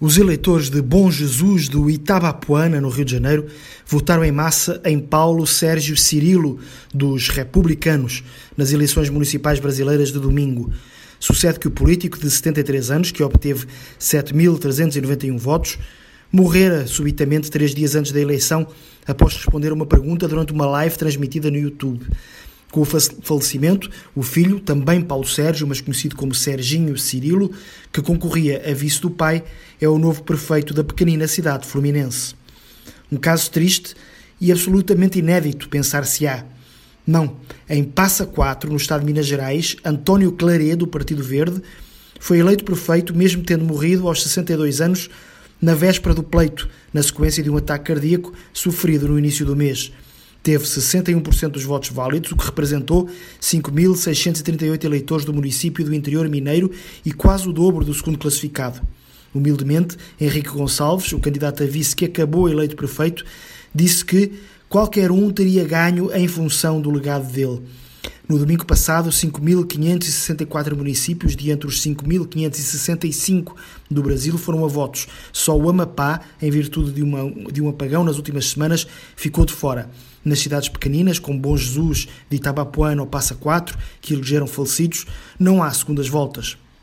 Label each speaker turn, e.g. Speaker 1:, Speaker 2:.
Speaker 1: Os eleitores de Bom Jesus do Itabapuana, no Rio de Janeiro, votaram em massa em Paulo Sérgio Cirilo, dos Republicanos, nas eleições municipais brasileiras de domingo. Sucede que o político de 73 anos, que obteve 7.391 votos, morrera subitamente três dias antes da eleição, após responder uma pergunta durante uma live transmitida no YouTube. Com o falecimento, o filho, também Paulo Sérgio, mas conhecido como Serginho Cirilo, que concorria a vice do pai, é o novo prefeito da pequenina cidade fluminense. Um caso triste e absolutamente inédito, pensar-se-á. Não, em Passa 4, no estado de Minas Gerais, António Claredo, do Partido Verde, foi eleito prefeito mesmo tendo morrido aos 62 anos na véspera do pleito, na sequência de um ataque cardíaco sofrido no início do mês teve 61% dos votos válidos, o que representou 5.638 eleitores do município do interior mineiro e quase o dobro do segundo classificado. Humildemente, Henrique Gonçalves, o candidato a vice que acabou eleito prefeito, disse que qualquer um teria ganho em função do legado dele. No domingo passado, 5.564 municípios de entre os 5.565 do Brasil foram a votos. Só o Amapá, em virtude de, uma, de um apagão nas últimas semanas, ficou de fora. Nas cidades pequeninas, como Bom Jesus, de Itabapuana ou Passa Quatro, que elegeram falecidos, não há segundas voltas.